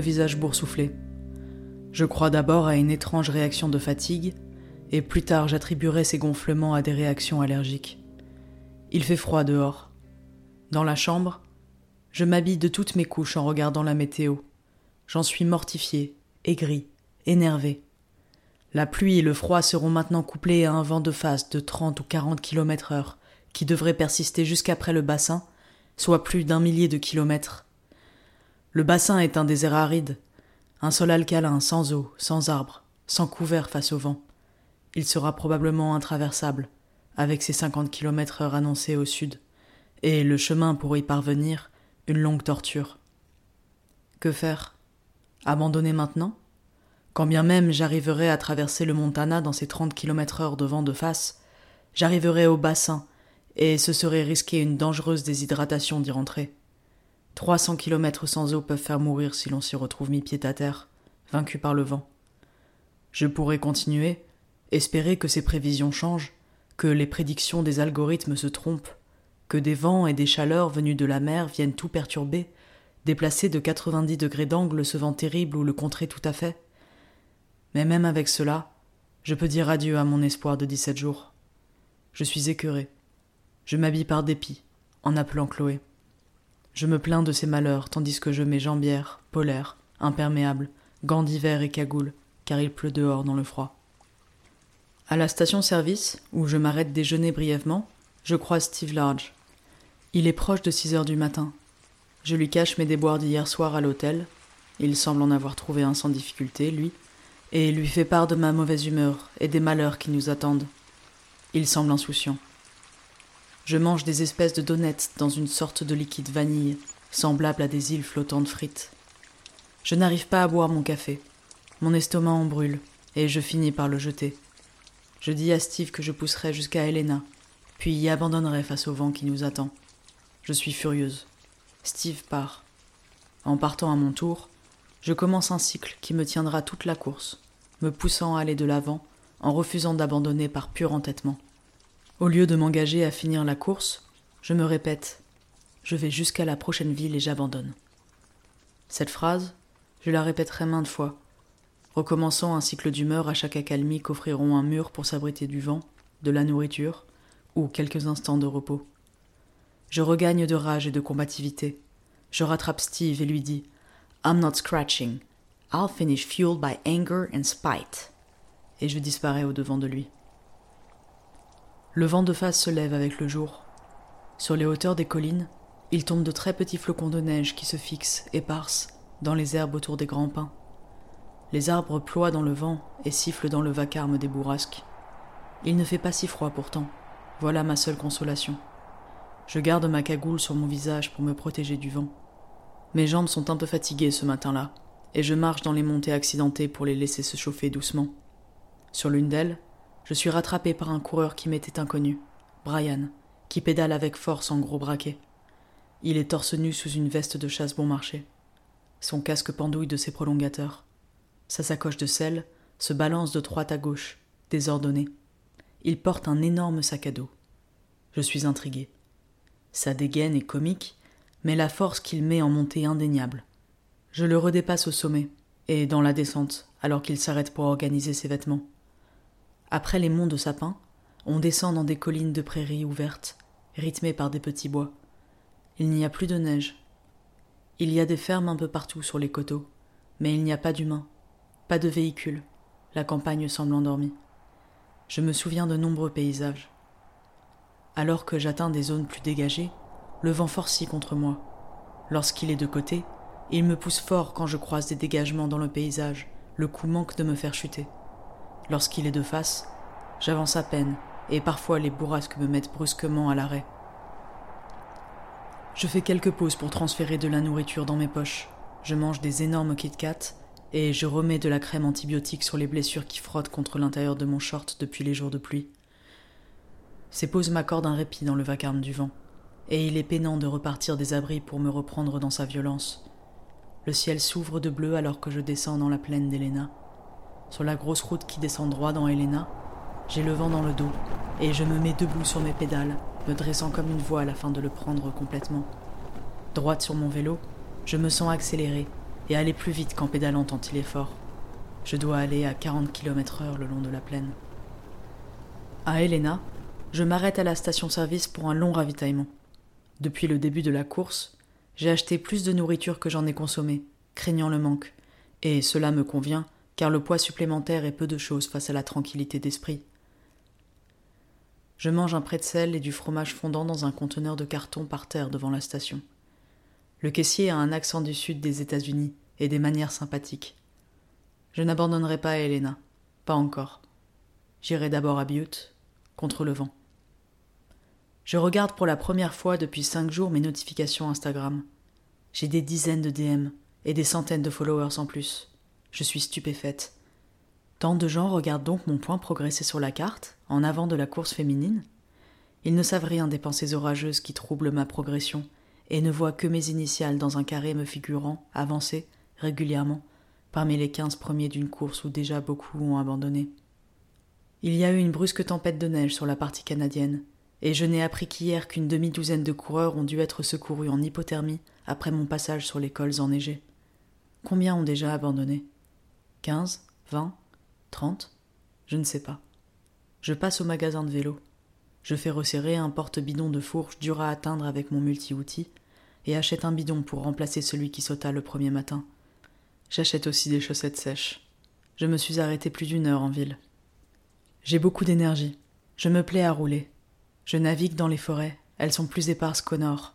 Le visage boursouflé. Je crois d'abord à une étrange réaction de fatigue, et plus tard j'attribuerai ces gonflements à des réactions allergiques. Il fait froid dehors. Dans la chambre, je m'habille de toutes mes couches en regardant la météo. J'en suis mortifié, aigri, énervé. La pluie et le froid seront maintenant couplés à un vent de face de 30 ou 40 km heure, qui devrait persister jusqu'après le bassin, soit plus d'un millier de kilomètres. Le bassin est un désert aride, un sol alcalin sans eau, sans arbres, sans couvert face au vent. Il sera probablement intraversable, avec ses 50 km heure annoncés au sud, et le chemin pour y parvenir, une longue torture. Que faire? Abandonner maintenant? Quand bien même j'arriverai à traverser le Montana dans ses 30 km heure de vent de face, j'arriverai au bassin, et ce serait risquer une dangereuse déshydratation d'y rentrer. Trois cents kilomètres sans eau peuvent faire mourir si l'on s'y retrouve mis pied à terre, vaincu par le vent. Je pourrais continuer, espérer que ces prévisions changent, que les prédictions des algorithmes se trompent, que des vents et des chaleurs venus de la mer viennent tout perturber, déplacer de 90 degrés d'angle ce vent terrible ou le contrer tout à fait. Mais même avec cela, je peux dire adieu à mon espoir de dix-sept jours. Je suis écœuré. Je m'habille par dépit, en appelant Chloé. Je me plains de ces malheurs tandis que je mets jambières, polaires, imperméables, gants d'hiver et cagoule, car il pleut dehors dans le froid. À la station-service, où je m'arrête déjeuner brièvement, je croise Steve Large. Il est proche de six heures du matin. Je lui cache mes déboires d'hier soir à l'hôtel. Il semble en avoir trouvé un sans difficulté, lui, et lui fait part de ma mauvaise humeur et des malheurs qui nous attendent. Il semble insouciant. Je mange des espèces de donuts dans une sorte de liquide vanille, semblable à des îles flottantes frites. Je n'arrive pas à boire mon café. Mon estomac en brûle, et je finis par le jeter. Je dis à Steve que je pousserai jusqu'à Helena, puis y abandonnerai face au vent qui nous attend. Je suis furieuse. Steve part. En partant à mon tour, je commence un cycle qui me tiendra toute la course, me poussant à aller de l'avant, en refusant d'abandonner par pur entêtement. Au lieu de m'engager à finir la course, je me répète Je vais jusqu'à la prochaine ville et j'abandonne. Cette phrase, je la répéterai maintes fois, recommençant un cycle d'humeur à chaque accalmie qu'offriront un mur pour s'abriter du vent, de la nourriture ou quelques instants de repos. Je regagne de rage et de combativité. Je rattrape Steve et lui dis I'm not scratching. I'll finish fueled by anger and spite. Et je disparais au devant de lui. Le vent de face se lève avec le jour. Sur les hauteurs des collines, il tombe de très petits flocons de neige qui se fixent, éparses, dans les herbes autour des grands pins. Les arbres ploient dans le vent et sifflent dans le vacarme des bourrasques. Il ne fait pas si froid pourtant. Voilà ma seule consolation. Je garde ma cagoule sur mon visage pour me protéger du vent. Mes jambes sont un peu fatiguées ce matin-là, et je marche dans les montées accidentées pour les laisser se chauffer doucement. Sur l'une d'elles, je suis rattrapé par un coureur qui m'était inconnu, Brian, qui pédale avec force en gros braquet. Il est torse nu sous une veste de chasse bon marché. Son casque pendouille de ses prolongateurs. Sa sacoche de sel se balance de droite à gauche, désordonnée. Il porte un énorme sac à dos. Je suis intrigué. Sa dégaine est comique, mais la force qu'il met en montée indéniable. Je le redépasse au sommet, et dans la descente, alors qu'il s'arrête pour organiser ses vêtements. Après les monts de sapins, on descend dans des collines de prairies ouvertes, rythmées par des petits bois. Il n'y a plus de neige. Il y a des fermes un peu partout sur les coteaux, mais il n'y a pas d'humains, pas de véhicules. La campagne semble endormie. Je me souviens de nombreux paysages. Alors que j'atteins des zones plus dégagées, le vent forcit contre moi. Lorsqu'il est de côté, il me pousse fort quand je croise des dégagements dans le paysage, le coup manque de me faire chuter. Lorsqu'il est de face, j'avance à peine, et parfois les bourrasques me mettent brusquement à l'arrêt. Je fais quelques pauses pour transférer de la nourriture dans mes poches. Je mange des énormes Kit Kat et je remets de la crème antibiotique sur les blessures qui frottent contre l'intérieur de mon short depuis les jours de pluie. Ces pauses m'accordent un répit dans le vacarme du vent, et il est peinant de repartir des abris pour me reprendre dans sa violence. Le ciel s'ouvre de bleu alors que je descends dans la plaine d'Helena. Sur la grosse route qui descend droit dans Helena, j'ai le vent dans le dos et je me mets debout sur mes pédales, me dressant comme une voile afin de le prendre complètement. Droite sur mon vélo, je me sens accéléré et aller plus vite qu'en pédalant tant il est fort. Je dois aller à 40 km heure le long de la plaine. À Helena, je m'arrête à la station-service pour un long ravitaillement. Depuis le début de la course, j'ai acheté plus de nourriture que j'en ai consommé, craignant le manque, et cela me convient, car le poids supplémentaire est peu de choses face à la tranquillité d'esprit. Je mange un pretzel et du fromage fondant dans un conteneur de carton par terre devant la station. Le caissier a un accent du sud des États-Unis et des manières sympathiques. Je n'abandonnerai pas Helena, pas encore. J'irai d'abord à Butte, contre le vent. Je regarde pour la première fois depuis cinq jours mes notifications Instagram. J'ai des dizaines de DM et des centaines de followers en plus. Je suis stupéfaite. Tant de gens regardent donc mon point progresser sur la carte, en avant de la course féminine. Ils ne savent rien des pensées orageuses qui troublent ma progression, et ne voient que mes initiales dans un carré me figurant avancer régulièrement parmi les quinze premiers d'une course où déjà beaucoup ont abandonné. Il y a eu une brusque tempête de neige sur la partie canadienne, et je n'ai appris qu'hier qu'une demi-douzaine de coureurs ont dû être secourus en hypothermie après mon passage sur les cols enneigés. Combien ont déjà abandonné? Quinze Vingt Trente Je ne sais pas. Je passe au magasin de vélo. Je fais resserrer un porte-bidon de fourche dur à atteindre avec mon multi-outil et achète un bidon pour remplacer celui qui sauta le premier matin. J'achète aussi des chaussettes sèches. Je me suis arrêté plus d'une heure en ville. J'ai beaucoup d'énergie. Je me plais à rouler. Je navigue dans les forêts. Elles sont plus éparses qu'au nord.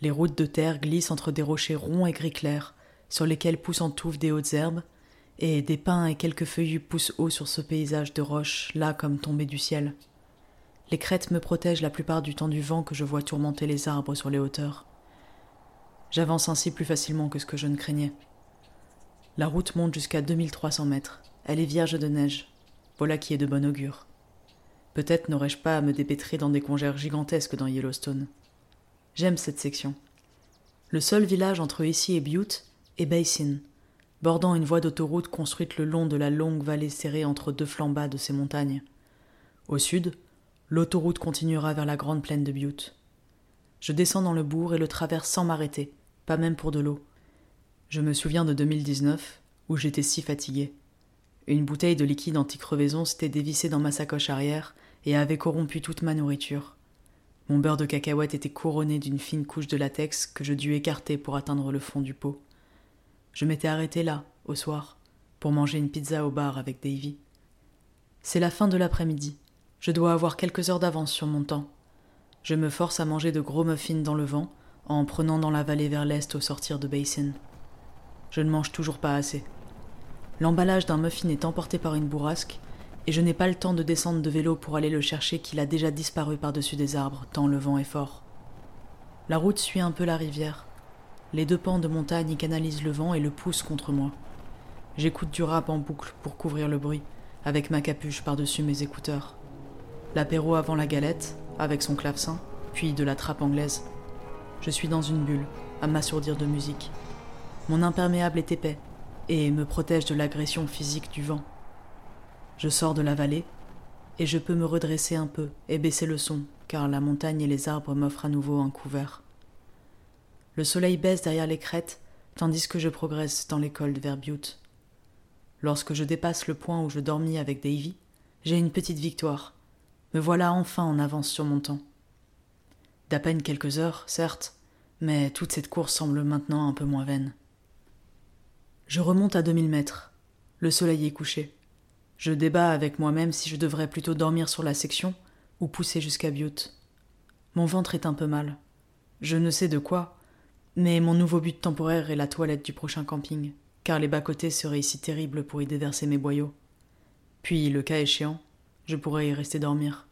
Les routes de terre glissent entre des rochers ronds et gris clairs, sur lesquels poussent en touffe des hautes herbes, et des pins et quelques feuillus poussent haut sur ce paysage de roches, là comme tombé du ciel. Les crêtes me protègent la plupart du temps du vent que je vois tourmenter les arbres sur les hauteurs. J'avance ainsi plus facilement que ce que je ne craignais. La route monte jusqu'à 2300 mètres. Elle est vierge de neige. Voilà qui est de bon augure. Peut-être n'aurais-je pas à me dépêtrer dans des congères gigantesques dans Yellowstone. J'aime cette section. Le seul village entre ici et Butte est Basin, bordant une voie d'autoroute construite le long de la longue vallée serrée entre deux flancs bas de ces montagnes. Au sud, l'autoroute continuera vers la grande plaine de Butte. Je descends dans le bourg et le traverse sans m'arrêter, pas même pour de l'eau. Je me souviens de 2019, où j'étais si fatigué. Une bouteille de liquide anti-crevaison s'était dévissée dans ma sacoche arrière et avait corrompu toute ma nourriture. Mon beurre de cacahuète était couronné d'une fine couche de latex que je dus écarter pour atteindre le fond du pot. Je m'étais arrêté là, au soir, pour manger une pizza au bar avec Davy. C'est la fin de l'après-midi. Je dois avoir quelques heures d'avance sur mon temps. Je me force à manger de gros muffins dans le vent, en prenant dans la vallée vers l'est au sortir de Basin. Je ne mange toujours pas assez. L'emballage d'un muffin est emporté par une bourrasque, et je n'ai pas le temps de descendre de vélo pour aller le chercher qu'il a déjà disparu par-dessus des arbres, tant le vent est fort. La route suit un peu la rivière. Les deux pans de montagne y canalisent le vent et le poussent contre moi. J'écoute du rap en boucle pour couvrir le bruit, avec ma capuche par-dessus mes écouteurs. L'apéro avant la galette, avec son clavecin, puis de la trappe anglaise. Je suis dans une bulle, à m'assourdir de musique. Mon imperméable est épais, et me protège de l'agression physique du vent. Je sors de la vallée, et je peux me redresser un peu et baisser le son, car la montagne et les arbres m'offrent à nouveau un couvert. Le soleil baisse derrière les crêtes, tandis que je progresse dans l'école de Verbiute. Lorsque je dépasse le point où je dormis avec Davy, j'ai une petite victoire. Me voilà enfin en avance sur mon temps. D'à peine quelques heures, certes, mais toute cette course semble maintenant un peu moins vaine. Je remonte à 2000 mètres. Le soleil est couché. Je débat avec moi-même si je devrais plutôt dormir sur la section ou pousser jusqu'à Butte. Mon ventre est un peu mal. Je ne sais de quoi, mais mon nouveau but temporaire est la toilette du prochain camping, car les bas-côtés seraient ici terribles pour y déverser mes boyaux. Puis, le cas échéant, je pourrais y rester dormir.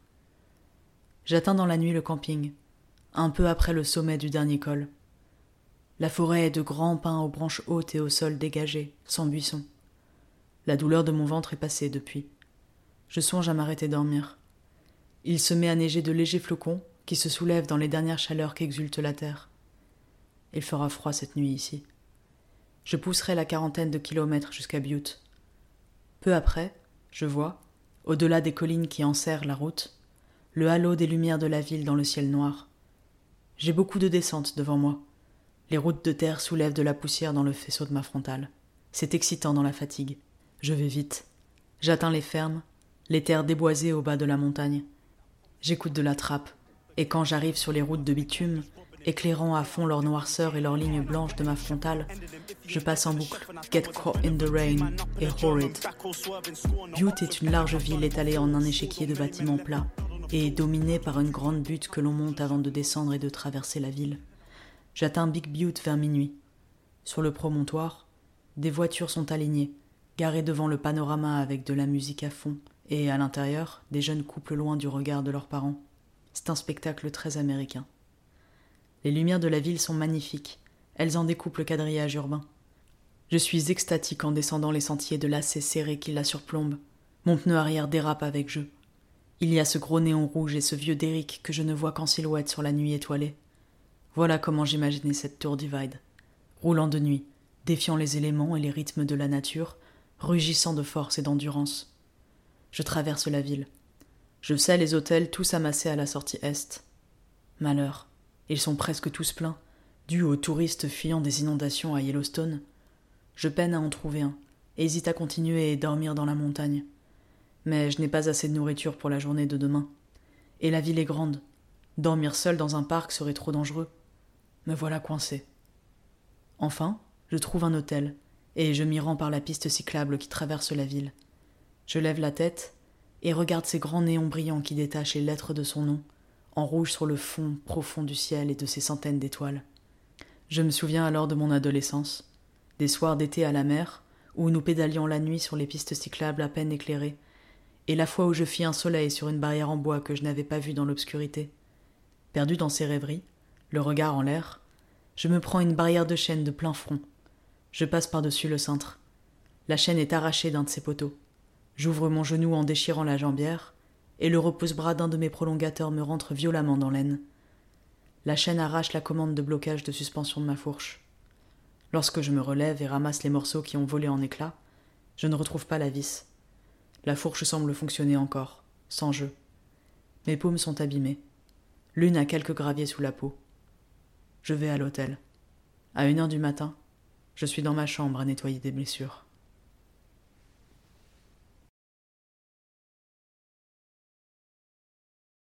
J'atteins dans la nuit le camping, un peu après le sommet du dernier col. La forêt est de grands pins aux branches hautes et au sol dégagé, sans buissons. La douleur de mon ventre est passée depuis. Je songe à m'arrêter dormir. Il se met à neiger de légers flocons qui se soulèvent dans les dernières chaleurs qu'exulte la terre. Il fera froid cette nuit ici. Je pousserai la quarantaine de kilomètres jusqu'à Butte. Peu après, je vois, au-delà des collines qui enserrent la route, le halo des lumières de la ville dans le ciel noir. J'ai beaucoup de descentes devant moi. Les routes de terre soulèvent de la poussière dans le faisceau de ma frontale. C'est excitant dans la fatigue. Je vais vite. J'atteins les fermes, les terres déboisées au bas de la montagne. J'écoute de la trappe, et quand j'arrive sur les routes de bitume, éclairant à fond leur noirceur et leurs lignes blanches de ma frontale, je passe en boucle Get Caught in the Rain et Horrid. Butte est une large ville étalée en un échiquier de bâtiments plats et dominée par une grande butte que l'on monte avant de descendre et de traverser la ville. J'atteins Big Butte vers minuit. Sur le promontoire, des voitures sont alignées, garées devant le panorama avec de la musique à fond, et à l'intérieur, des jeunes couples loin du regard de leurs parents. C'est un spectacle très américain. Les lumières de la ville sont magnifiques, elles en découpent le quadrillage urbain. Je suis extatique en descendant les sentiers de lacets serrés qui la surplombent. Mon pneu arrière dérape avec jeu. Il y a ce gros néon rouge et ce vieux Derrick que je ne vois qu'en silhouette sur la nuit étoilée. Voilà comment j'imaginais cette tour divide. Roulant de nuit, défiant les éléments et les rythmes de la nature, rugissant de force et d'endurance. Je traverse la ville. Je sais les hôtels tous amassés à la sortie est. Malheur, ils sont presque tous pleins, dus aux touristes fuyant des inondations à Yellowstone. Je peine à en trouver un, hésite à continuer et dormir dans la montagne. Mais je n'ai pas assez de nourriture pour la journée de demain. Et la ville est grande. Dormir seul dans un parc serait trop dangereux. Me voilà coincé. Enfin, je trouve un hôtel, et je m'y rends par la piste cyclable qui traverse la ville. Je lève la tête et regarde ces grands néons brillants qui détachent les lettres de son nom, en rouge sur le fond profond du ciel et de ses centaines d'étoiles. Je me souviens alors de mon adolescence, des soirs d'été à la mer, où nous pédalions la nuit sur les pistes cyclables à peine éclairées, et la fois où je fis un soleil sur une barrière en bois que je n'avais pas vue dans l'obscurité. Perdu dans ces rêveries, le regard en l'air, je me prends une barrière de chêne de plein front. Je passe par-dessus le cintre. La chaîne est arrachée d'un de ses poteaux. J'ouvre mon genou en déchirant la jambière, et le repose-bras d'un de mes prolongateurs me rentre violemment dans l'aine. La chaîne arrache la commande de blocage de suspension de ma fourche. Lorsque je me relève et ramasse les morceaux qui ont volé en éclats, je ne retrouve pas la vis. La fourche semble fonctionner encore, sans jeu. Mes paumes sont abîmées. L'une a quelques graviers sous la peau. Je vais à l'hôtel. À une heure du matin, je suis dans ma chambre à nettoyer des blessures.